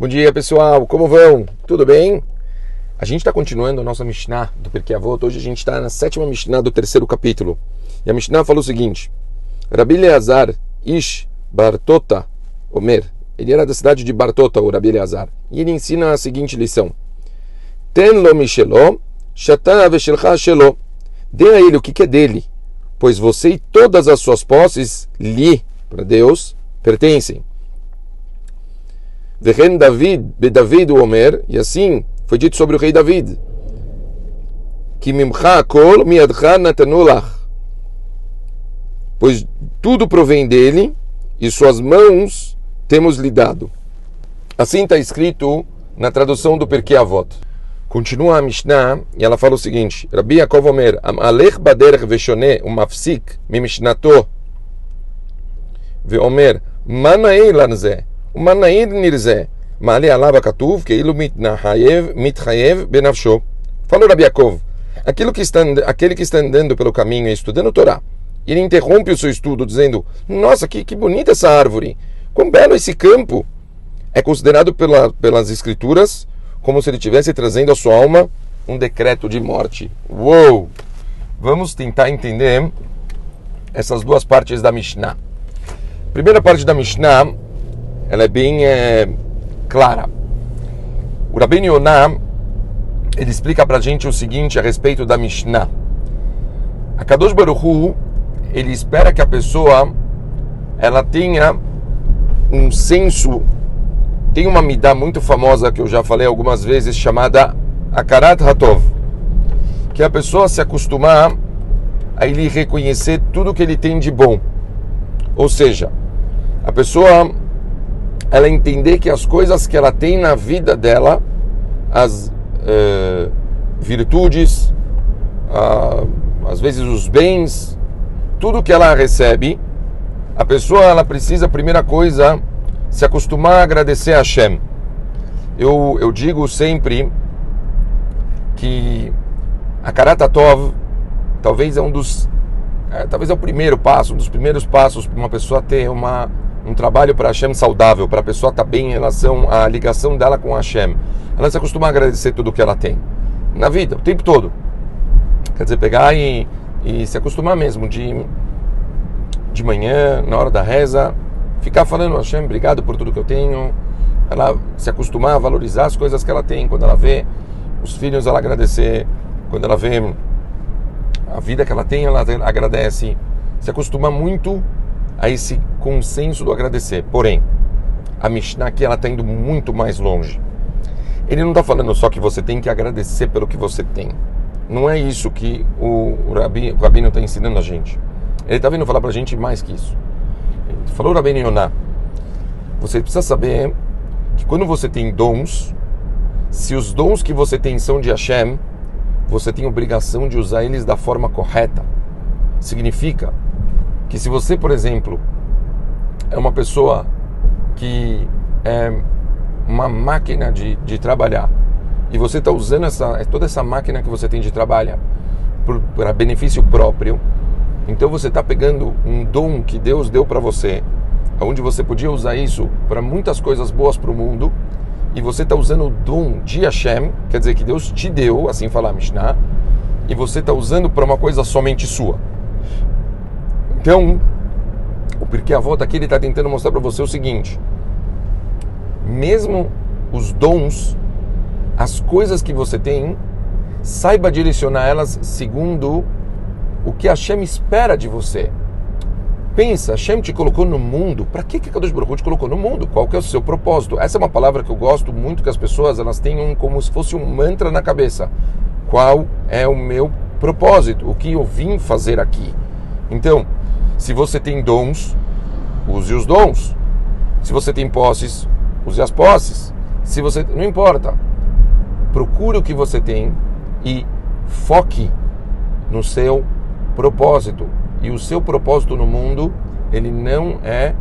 Bom dia pessoal, como vão? Tudo bem? A gente está continuando a nossa Mishnah do Perkei Avot. Hoje a gente está na sétima Mishnah do terceiro capítulo. E a Mishnah falou o seguinte: Rabi Leazar Ish Bartota Omer. Ele era da cidade de Bartota, o Rabi Leazar. E ele ensina a seguinte lição: Ten lo mishelo, shata veshelcha shelo. Dê a ele o que é dele, pois você e todas as suas posses lhe, para Deus, pertencem. Vechen David, David o Omer, e assim foi dito sobre o rei David, que mimcha kol miadcha natanulach, pois tudo provém dele e suas mãos temos lhe dado. Assim está escrito na tradução do Perkei Avot. Continua a Mishnah e ela fala o seguinte: Rabbi Yaakov Omer, Amalech baderech veshone umafsik mimishnato veomer, manaei lanze, umanaei nirze, מעלה עליו הכתוב כאילו מתחייב, מתחייב בנפשו. Falou Rabi Yaakov, aquilo que está, aquele que está andando pelo caminho e estudando Torá, ele interrompe o seu estudo dizendo, nossa, que, que bonita essa árvore, quão belo esse campo. É considerado pela, pelas escrituras como se ele estivesse trazendo à sua alma um decreto de morte. Uou! Vamos tentar entender essas duas partes da Mishnah. A primeira parte da Mishnah, ela é bem é, clara. O Rabbeinu Yonah, ele explica para a gente o seguinte a respeito da Mishnah. A Kadosh Baruch Hu, ele espera que a pessoa ela tenha um senso, tem uma midá muito famosa que eu já falei algumas vezes, chamada Akarat Hatov, que é a pessoa se acostumar a ele reconhecer tudo que ele tem de bom. Ou seja, a pessoa ela entender que as coisas que ela tem na vida dela, as uh, virtudes, uh, às vezes os bens, tudo que ela recebe, a pessoa ela precisa, primeira coisa, se acostumar a agradecer a Hashem. Eu, eu digo sempre que a Karatatov talvez é um dos é, talvez é o primeiro passo, um dos primeiros passos para uma pessoa ter uma um trabalho para Hashem saudável, para a pessoa estar bem em relação à ligação dela com Hashem. Ela se acostuma a agradecer tudo que ela tem na vida, o tempo todo. Quer dizer, pegar e, e se acostumar mesmo de, de manhã, na hora da reza, ficar falando Hashem, obrigado por tudo que eu tenho. Ela se acostumar a valorizar as coisas que ela tem. Quando ela vê os filhos, ela agradecer. Quando ela vê a vida que ela tem, ela agradece. Se acostuma muito a esse consenso do agradecer. Porém, a Mishnah aqui ela está indo muito mais longe. Ele não está falando só que você tem que agradecer pelo que você tem. Não é isso que o, o, Rabi, o Rabino está ensinando a gente. Ele está vindo falar para a gente mais que isso. Ele falou Rabino Yonah, você precisa saber que quando você tem dons, se os dons que você tem são de Hashem, você tem obrigação de usar eles da forma correta. Significa que se você, por exemplo, é uma pessoa que é uma máquina de, de trabalhar e você está usando essa, toda essa máquina que você tem de trabalho para benefício próprio, então você está pegando um dom que Deus deu para você, onde você podia usar isso para muitas coisas boas para o mundo, e você está usando o dom de Hashem, quer dizer que Deus te deu, assim fala a Mishnah, e você está usando para uma coisa somente sua. Então, o Pirkei Avot aqui ele está tentando mostrar para você o seguinte: mesmo os dons, as coisas que você tem, saiba direcionar elas segundo o que Hashem espera de você. Pensa, Hashem te colocou no mundo. Para que que Kadosh Baruch te colocou no mundo? Qual que é o seu propósito? Essa é uma palavra que eu gosto muito que as pessoas elas tenham como se fosse um mantra na cabeça. Qual é o meu propósito? O que eu vim fazer aqui? Então, se você tem dons, use os dons. Se você tem posses, use as posses. Se você não importa, procure o que você tem e foque no seu propósito. E o seu propósito no mundo, ele não é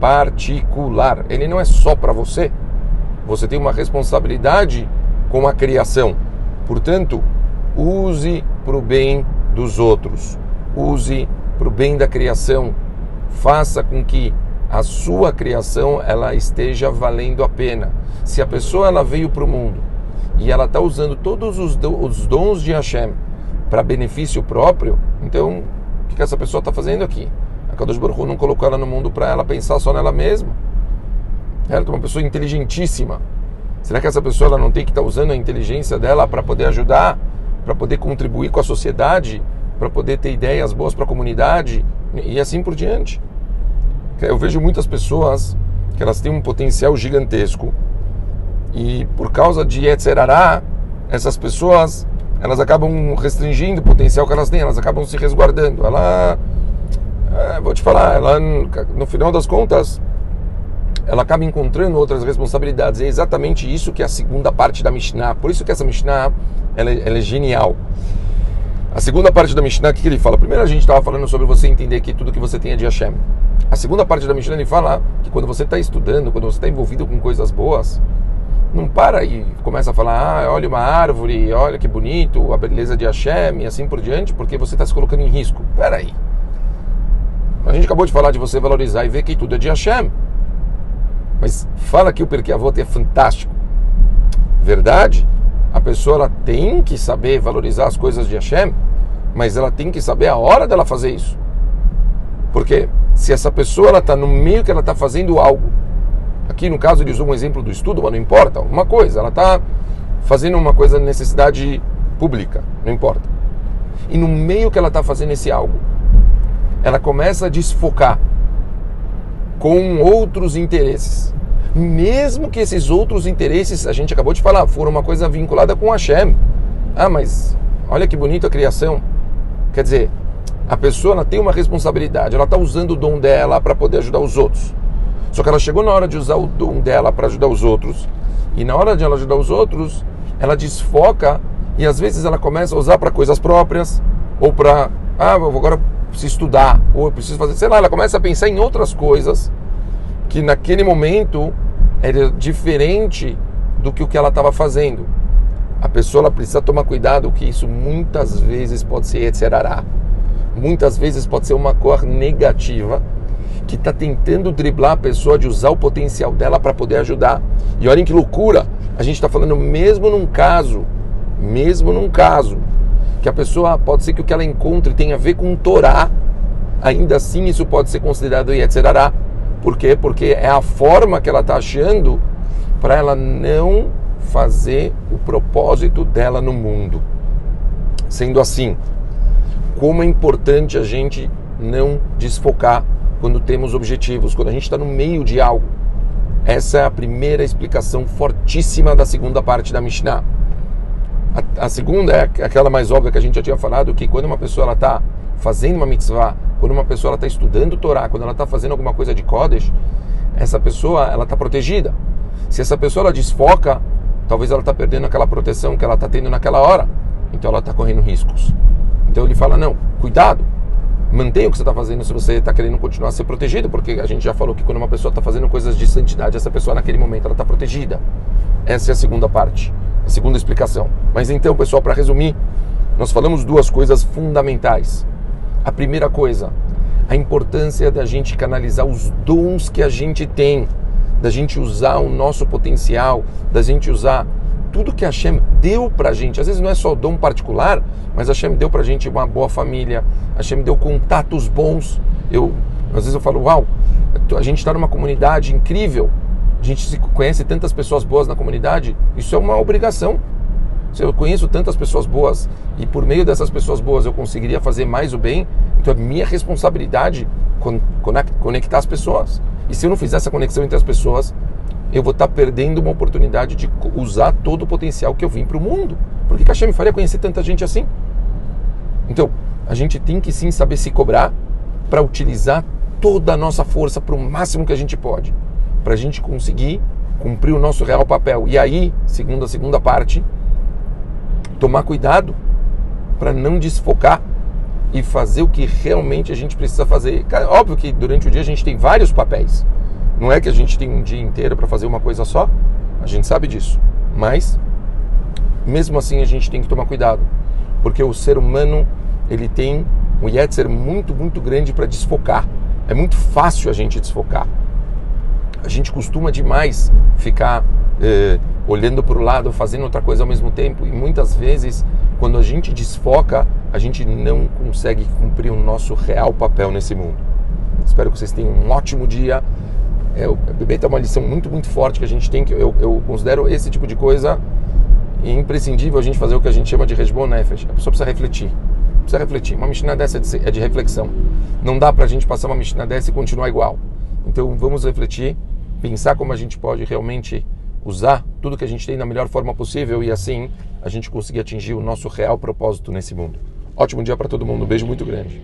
particular, ele não é só para você. Você tem uma responsabilidade com a criação. Portanto, use para o bem dos outros. Use para o bem da criação. Faça com que a sua criação ela esteja valendo a pena. Se a pessoa ela veio para o mundo e ela está usando todos os, os dons de Hashem para benefício próprio, então o que essa pessoa está fazendo aqui? A Kadosh Baruch não colocou ela no mundo para ela pensar só nela mesma. Ela é uma pessoa inteligentíssima. Será que essa pessoa ela não tem que estar tá usando a inteligência dela para poder ajudar, para poder contribuir com a sociedade, para poder ter ideias boas para a comunidade e assim por diante? Eu vejo muitas pessoas que elas têm um potencial gigantesco e por causa de Yetzerará, essas pessoas elas acabam restringindo o potencial que elas têm, elas acabam se resguardando. Ela, é, vou te falar, ela no final das contas, ela acaba encontrando outras responsabilidades. É exatamente isso que é a segunda parte da Mishnah. Por isso que essa Mishnah ela, ela é genial. A segunda parte da Mishnah, o que, ele fala? Primeiro a gente estava falando sobre você entender que tudo que você tem é de Hashem. A segunda parte da Mishnah ele fala que quando você está estudando, quando você está envolvido com coisas boas, não para e começa a falar, ah, olha uma árvore, olha que bonito, a beleza de Hashem e assim por diante, porque você está se colocando em risco. Espera aí. A gente acabou de falar de você valorizar e ver que tudo é de Hashem. Mas fala que o Perkei Avot é fantástico. Verdade? A pessoa tem que saber valorizar as coisas de Hashem, mas ela tem que saber a hora dela fazer isso. Porque se essa pessoa ela está no meio que ela está fazendo algo, aqui no caso ele usou um exemplo do estudo, mas não importa, uma coisa, ela está fazendo uma coisa de necessidade pública, não importa. E no meio que ela está fazendo esse algo, ela começa a desfocar com outros interesses. Mesmo que esses outros interesses, a gente acabou de falar, foram uma coisa vinculada com Hashem. Ah, mas olha que bonita a criação. Quer dizer, a pessoa ela tem uma responsabilidade, ela está usando o dom dela para poder ajudar os outros. Só que ela chegou na hora de usar o dom dela para ajudar os outros, e na hora de ela ajudar os outros, ela desfoca e às vezes ela começa a usar para coisas próprias, ou para, ah, agora preciso estudar, ou eu preciso fazer, sei lá, ela começa a pensar em outras coisas que naquele momento era diferente do que o que ela estava fazendo. A pessoa precisa tomar cuidado que isso muitas vezes pode ser etc muitas vezes pode ser uma cor negativa que está tentando driblar a pessoa de usar o potencial dela para poder ajudar. E olhem que loucura! A gente está falando mesmo num caso, mesmo num caso, que a pessoa pode ser que o que ela encontre tenha a ver com Torá, ainda assim isso pode ser considerado Yetzerará. Por quê? Porque é a forma que ela está achando para ela não fazer o propósito dela no mundo. Sendo assim, como é importante a gente não desfocar quando temos objetivos, quando a gente está no meio de algo. Essa é a primeira explicação fortíssima da segunda parte da Mishnah. A, a segunda é aquela mais óbvia que a gente já tinha falado, que quando uma pessoa está fazendo uma mitzvah, quando uma pessoa está estudando Torá, quando ela está fazendo alguma coisa de Kodesh, essa pessoa ela está protegida. Se essa pessoa ela desfoca, talvez ela está perdendo aquela proteção que ela está tendo naquela hora, então ela está correndo riscos. Então ele fala: não, cuidado, mantenha o que você está fazendo se você está querendo continuar a ser protegido, porque a gente já falou que quando uma pessoa está fazendo coisas de santidade, essa pessoa naquele momento ela está protegida. Essa é a segunda parte, segunda explicação. Mas então, pessoal, para resumir, nós falamos duas coisas fundamentais. A primeira coisa, a importância da gente canalizar os dons que a gente tem, da gente usar o nosso potencial, da gente usar tudo que Hashem deu para a gente. Às vezes não é só dom particular, mas Hashem deu para a gente uma boa família, Hashem deu contatos bons. Eu, às vezes eu falo, uau, a gente está numa comunidade incrível, a gente conhece tantas pessoas boas na comunidade, isso é uma obrigação. Se eu conheço tantas pessoas boas e por meio dessas pessoas boas eu conseguiria fazer mais o bem, então é minha responsabilidade conectar as pessoas. E se eu não fizer essa conexão entre as pessoas, eu vou estar perdendo uma oportunidade de usar todo o potencial que eu vim para o mundo. Por que Hashem me faria conhecer tanta gente assim? Então, a gente tem que sim saber se cobrar para utilizar toda a nossa força para o máximo que a gente pode, para a gente conseguir cumprir o nosso real papel. E aí, segundo a segunda parte, tomar cuidado para não desfocar e fazer o que realmente a gente precisa fazer. Óbvio que durante o dia a gente tem vários papéis. Não é que a gente tem um dia inteiro para fazer uma coisa só, a gente sabe disso. Mas, mesmo assim, a gente tem que tomar cuidado, porque o ser humano ele tem um yetzer muito, muito grande para desfocar. É muito fácil a gente desfocar. A gente costuma demais ficar eh, olhando para o lado, fazendo outra coisa ao mesmo tempo, e muitas vezes, quando a gente desfoca, a gente não consegue cumprir o nosso real papel nesse mundo. Espero que vocês tenham um ótimo dia. É, o bebê é uma lição muito, muito forte que a gente tem, que eu, eu considero esse tipo de coisa imprescindível a gente fazer o que a gente chama de resbon nefesh. A pessoa precisa refletir. Precisa refletir. Uma Mishnah dessa é de, é de reflexão. Não dá para a gente passar uma Mishnah dessa e continuar igual. Então vamos refletir, pensar como a gente pode realmente usar tudo que a gente tem da melhor forma possível e assim a gente conseguir atingir o nosso real propósito nesse mundo. Ótimo dia para todo mundo. Um beijo muito grande.